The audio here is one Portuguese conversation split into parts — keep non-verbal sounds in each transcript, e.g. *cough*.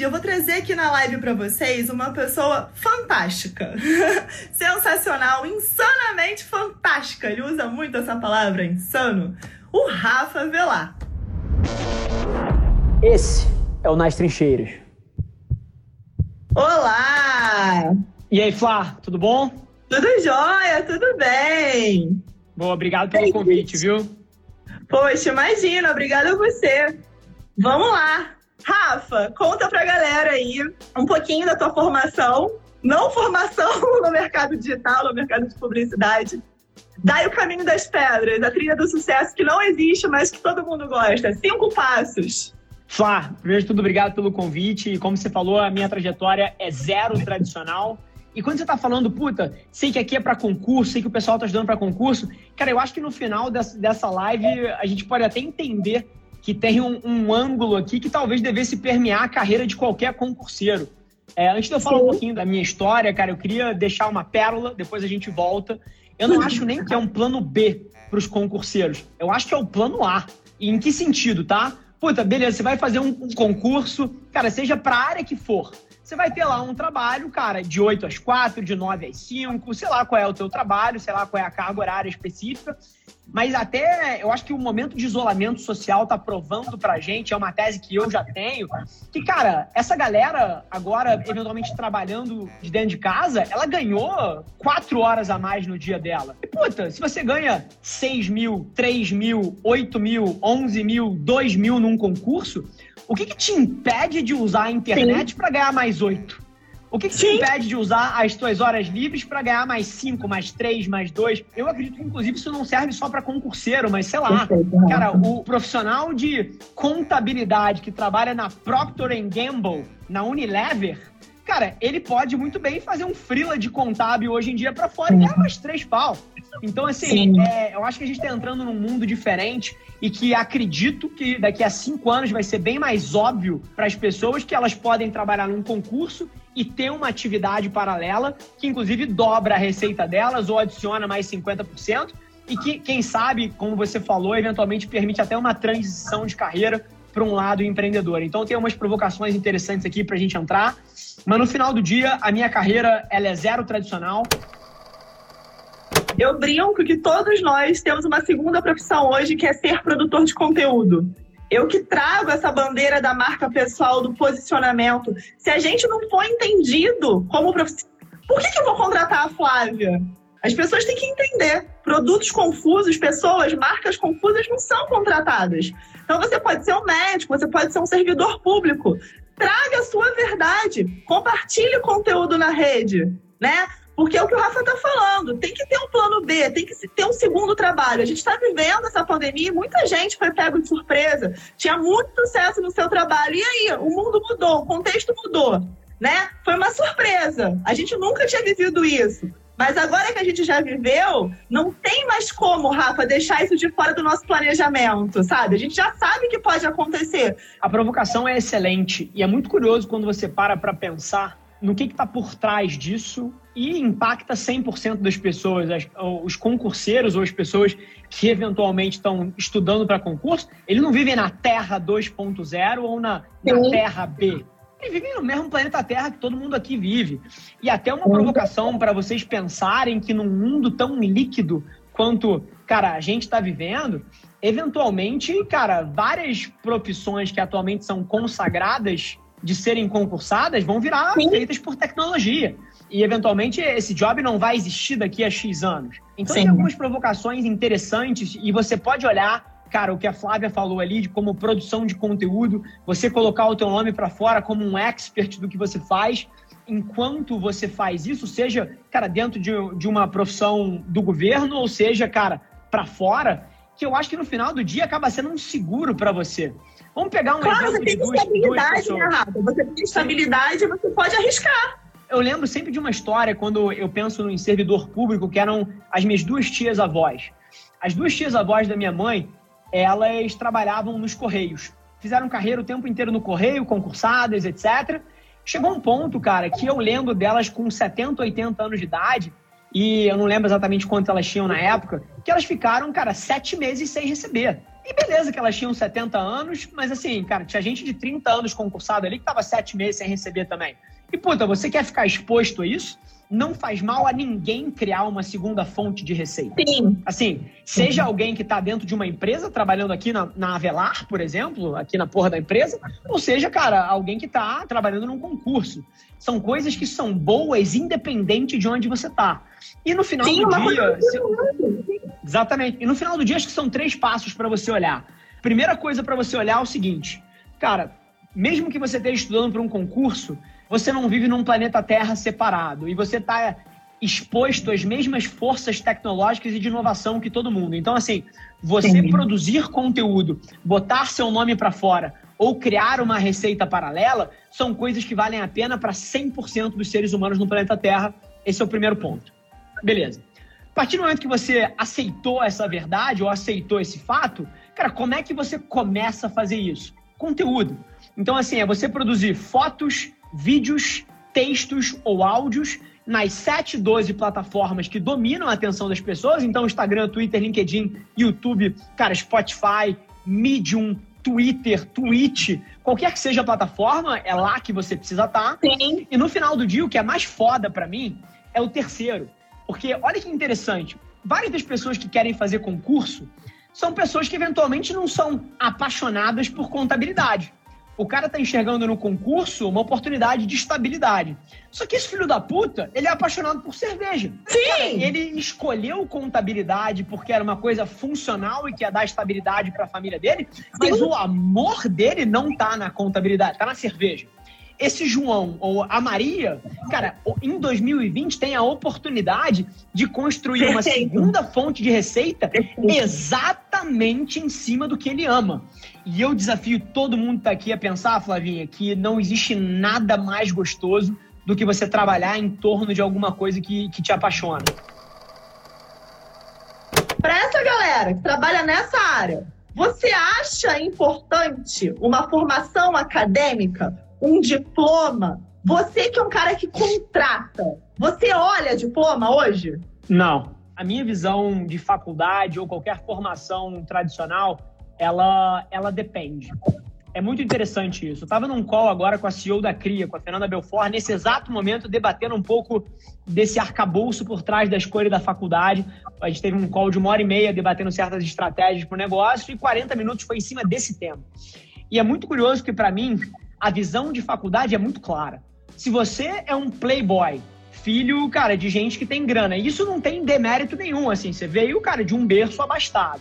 hoje eu vou trazer aqui na live para vocês uma pessoa fantástica, *laughs* sensacional, insanamente fantástica. Ele usa muito essa palavra, insano. O Rafa Velar. Esse é o Nas Trincheiras. Olá! E aí, Flá, tudo bom? Tudo jóia, tudo bem. Boa, obrigado pelo convite, viu? Poxa, imagina, obrigada a você. Vamos lá. Rafa, conta pra galera aí um pouquinho da tua formação. Não formação *laughs* no mercado digital, no mercado de publicidade. Dai o caminho das pedras, a trilha do sucesso que não existe, mas que todo mundo gosta. Cinco passos. Flá, primeiro de tudo, obrigado pelo convite. Como você falou, a minha trajetória é zero tradicional. E quando você tá falando, puta, sei que aqui é para concurso, sei que o pessoal tá estudando para concurso, cara, eu acho que no final dessa live a gente pode até entender que tem um, um, ângulo aqui que talvez devesse permear a carreira de qualquer concurseiro. É, antes de eu falar Sim. um pouquinho da minha história, cara, eu queria deixar uma pérola, depois a gente volta. Eu não acho nem que é um plano B para os concurseiros. Eu acho que é o plano A. E em que sentido, tá? Puta, beleza, você vai fazer um, um concurso, cara, seja para a área que for. Você vai ter lá um trabalho, cara, de 8 às 4, de 9 às 5, sei lá qual é o teu trabalho, sei lá qual é a carga horária específica. Mas até eu acho que o momento de isolamento social tá provando pra gente, é uma tese que eu já tenho, que, cara, essa galera agora, eventualmente trabalhando de dentro de casa, ela ganhou quatro horas a mais no dia dela. E, puta, se você ganha 6 mil, 3 mil, 8 mil, 11 mil, 2 mil num concurso, o que, que te impede de usar a internet para ganhar mais oito? O que, que te impede de usar as tuas horas livres para ganhar mais cinco, mais três, mais dois? Eu acredito que, inclusive, isso não serve só para concurseiro, mas sei lá. Cara, o profissional de contabilidade que trabalha na Procter Gamble, na Unilever, cara, ele pode muito bem fazer um freela de contábil hoje em dia para fora e ganhar mais três pau. Então, assim, é, eu acho que a gente está entrando num mundo diferente e que acredito que daqui a cinco anos vai ser bem mais óbvio para as pessoas que elas podem trabalhar num concurso e ter uma atividade paralela que, inclusive, dobra a receita delas ou adiciona mais 50% e que, quem sabe, como você falou, eventualmente permite até uma transição de carreira para um lado empreendedor. Então, tem umas provocações interessantes aqui para a gente entrar. Mas no final do dia, a minha carreira ela é zero tradicional. Eu brinco que todos nós temos uma segunda profissão hoje, que é ser produtor de conteúdo. Eu que trago essa bandeira da marca pessoal, do posicionamento. Se a gente não for entendido como profissional, por que, que eu vou contratar a Flávia? As pessoas têm que entender. Produtos confusos, pessoas, marcas confusas não são contratadas. Então você pode ser um médico, você pode ser um servidor público. Traga a sua verdade. Compartilhe conteúdo na rede, né? Porque é o que o Rafa está falando, tem que ter um plano B, tem que ter um segundo trabalho. A gente está vivendo essa pandemia e muita gente foi pego de surpresa, tinha muito sucesso no seu trabalho. E aí, o mundo mudou, o contexto mudou, né? Foi uma surpresa. A gente nunca tinha vivido isso. Mas agora que a gente já viveu, não tem mais como, Rafa, deixar isso de fora do nosso planejamento, sabe? A gente já sabe que pode acontecer. A provocação é excelente e é muito curioso quando você para para pensar no que está por trás disso e impacta 100% das pessoas, as, os concurseiros ou as pessoas que eventualmente estão estudando para concurso, eles não vivem na Terra 2.0 ou na, na Terra B. Eles vivem no mesmo planeta Terra que todo mundo aqui vive. E até uma provocação para vocês pensarem que num mundo tão líquido quanto, cara, a gente está vivendo, eventualmente, cara, várias profissões que atualmente são consagradas de serem concursadas vão virar Sim. feitas por tecnologia. E, eventualmente, esse job não vai existir daqui a X anos. Então, Sim. tem algumas provocações interessantes e você pode olhar, cara, o que a Flávia falou ali de como produção de conteúdo, você colocar o teu nome para fora como um expert do que você faz. Enquanto você faz isso, seja, cara, dentro de, de uma profissão do governo, ou seja, cara, para fora, que eu acho que no final do dia acaba sendo um seguro para você. Vamos pegar um claro, exemplo você tem de duas, estabilidade, duas né, Rafa? Você tem estabilidade, você pode arriscar. Eu lembro sempre de uma história quando eu penso em servidor público, que eram as minhas duas tias avós. As duas tias avós da minha mãe, elas trabalhavam nos Correios. Fizeram carreira o tempo inteiro no Correio, concursadas, etc. Chegou um ponto, cara, que eu lembro delas com 70, 80 anos de idade, e eu não lembro exatamente quanto elas tinham na época, que elas ficaram, cara, sete meses sem receber. E beleza que elas tinham 70 anos, mas assim, cara, tinha gente de 30 anos concursado ali que tava sete meses sem receber também. E puta, você quer ficar exposto a isso? Não faz mal a ninguém criar uma segunda fonte de receita. Sim. Assim, seja alguém que está dentro de uma empresa, trabalhando aqui na, na, Avelar, por exemplo, aqui na porra da empresa, ou seja, cara, alguém que está trabalhando num concurso. São coisas que são boas, independente de onde você está. E no final Sim, do dia. Se... Exatamente. E no final do dia, acho que são três passos para você olhar. Primeira coisa para você olhar é o seguinte, cara, mesmo que você esteja estudando para um concurso, você não vive num planeta Terra separado e você está exposto às mesmas forças tecnológicas e de inovação que todo mundo. Então, assim, você Sim. produzir conteúdo, botar seu nome para fora ou criar uma receita paralela são coisas que valem a pena para 100% dos seres humanos no planeta Terra. Esse é o primeiro ponto. Beleza. A partir do momento que você aceitou essa verdade ou aceitou esse fato, cara, como é que você começa a fazer isso? Conteúdo. Então, assim, é você produzir fotos, vídeos, textos ou áudios nas 7, 12 plataformas que dominam a atenção das pessoas. Então, Instagram, Twitter, LinkedIn, YouTube, cara, Spotify, Medium, Twitter, Twitch, qualquer que seja a plataforma, é lá que você precisa estar. Sim. E no final do dia, o que é mais foda para mim é o terceiro. Porque olha que interessante, várias das pessoas que querem fazer concurso são pessoas que eventualmente não são apaixonadas por contabilidade o cara tá enxergando no concurso uma oportunidade de estabilidade. Só que esse filho da puta, ele é apaixonado por cerveja. Sim! Cara, ele escolheu contabilidade porque era uma coisa funcional e que ia dar estabilidade para a família dele, mas Sim. o amor dele não tá na contabilidade, tá na cerveja esse João ou a Maria, cara, em 2020 tem a oportunidade de construir Perfeito. uma segunda fonte de receita Perfeito. Exatamente em cima do que ele ama. E eu desafio todo mundo que tá aqui a pensar, Flavinha, que não existe nada mais gostoso do que você trabalhar em torno de alguma coisa que, que te apaixona. Para essa galera que trabalha nessa área, você acha importante uma formação acadêmica? um diploma, você que é um cara que contrata, você olha diploma hoje? Não. A minha visão de faculdade ou qualquer formação tradicional, ela, ela depende. É muito interessante isso. Estava num call agora com a CEO da CRIA, com a Fernanda Belfort, nesse exato momento, debatendo um pouco desse arcabouço por trás da escolha da faculdade. A gente teve um call de uma hora e meia debatendo certas estratégias para o negócio e 40 minutos foi em cima desse tema. E é muito curioso que, para mim, a visão de faculdade é muito clara. Se você é um playboy, filho, cara, de gente que tem grana, isso não tem demérito nenhum, assim, você veio, cara, de um berço abastado.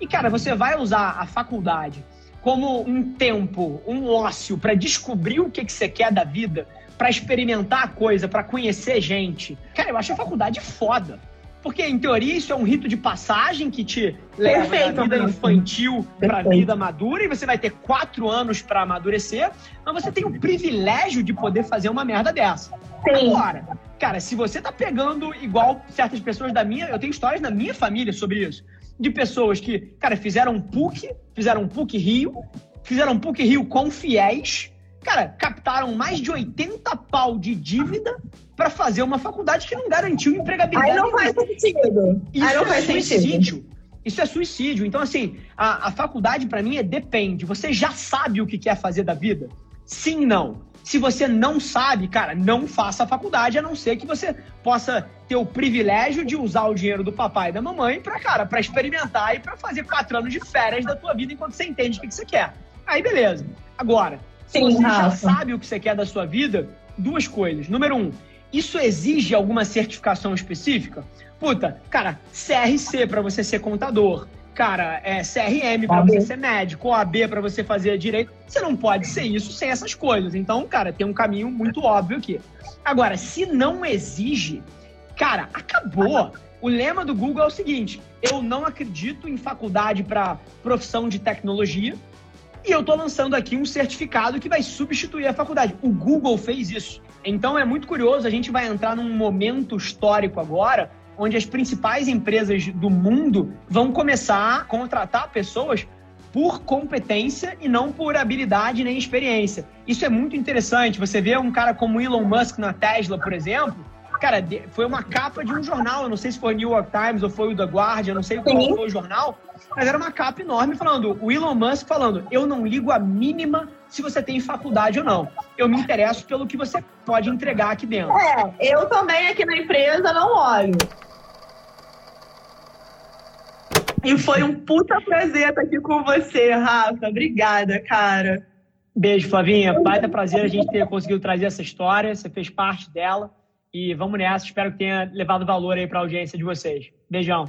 E, cara, você vai usar a faculdade como um tempo, um ócio para descobrir o que, que você quer da vida, para experimentar a coisa, para conhecer gente. Cara, eu acho a faculdade foda. Porque, em teoria, isso é um rito de passagem que te leva Perfeito, da vida infantil para a vida madura e você vai ter quatro anos para amadurecer, mas você tem o privilégio de poder fazer uma merda dessa. Sim. Agora, cara, se você tá pegando igual certas pessoas da minha, eu tenho histórias na minha família sobre isso, de pessoas que, cara, fizeram um PUC, fizeram um PUC Rio, fizeram um PUC Rio com fiéis, cara, captaram mais de 80 pau de dívida para fazer uma faculdade que não garantiu empregabilidade. Aí não faz sentido. Isso Aí não é faz suicídio. Sentido. Isso é suicídio. Então, assim, a, a faculdade para mim é depende. Você já sabe o que quer fazer da vida? Sim, não. Se você não sabe, cara, não faça a faculdade, a não ser que você possa ter o privilégio de usar o dinheiro do papai e da mamãe para, cara, para experimentar e para fazer quatro anos de férias da tua vida enquanto você entende o que, que você quer. Aí, beleza. Agora, Sim, você Rafa. já sabe o que você quer da sua vida, duas coisas. Número um, isso exige alguma certificação específica? Puta, cara, CRC para você ser contador, cara, é CRM para você ser médico, OAB para você fazer direito. Você não pode ser isso sem essas coisas. Então, cara, tem um caminho muito óbvio aqui. Agora, se não exige, cara, acabou. O lema do Google é o seguinte: eu não acredito em faculdade para profissão de tecnologia. E eu estou lançando aqui um certificado que vai substituir a faculdade. O Google fez isso. Então é muito curioso, a gente vai entrar num momento histórico agora, onde as principais empresas do mundo vão começar a contratar pessoas por competência e não por habilidade nem experiência. Isso é muito interessante. Você vê um cara como Elon Musk na Tesla, por exemplo, Cara, foi uma capa de um jornal, eu não sei se foi o New York Times ou foi o The Guardian, não sei qual Sim. foi o jornal, mas era uma capa enorme falando, o Elon Musk falando, eu não ligo a mínima se você tem faculdade ou não. Eu me interesso pelo que você pode entregar aqui dentro. É, eu também aqui na empresa não olho. E foi um puta prazer estar aqui com você, Rafa. Obrigada, cara. Beijo, Flavinha. Baita prazer a gente ter conseguido trazer essa história. Você fez parte dela. E vamos nessa. Espero que tenha levado valor aí para a audiência de vocês. Beijão.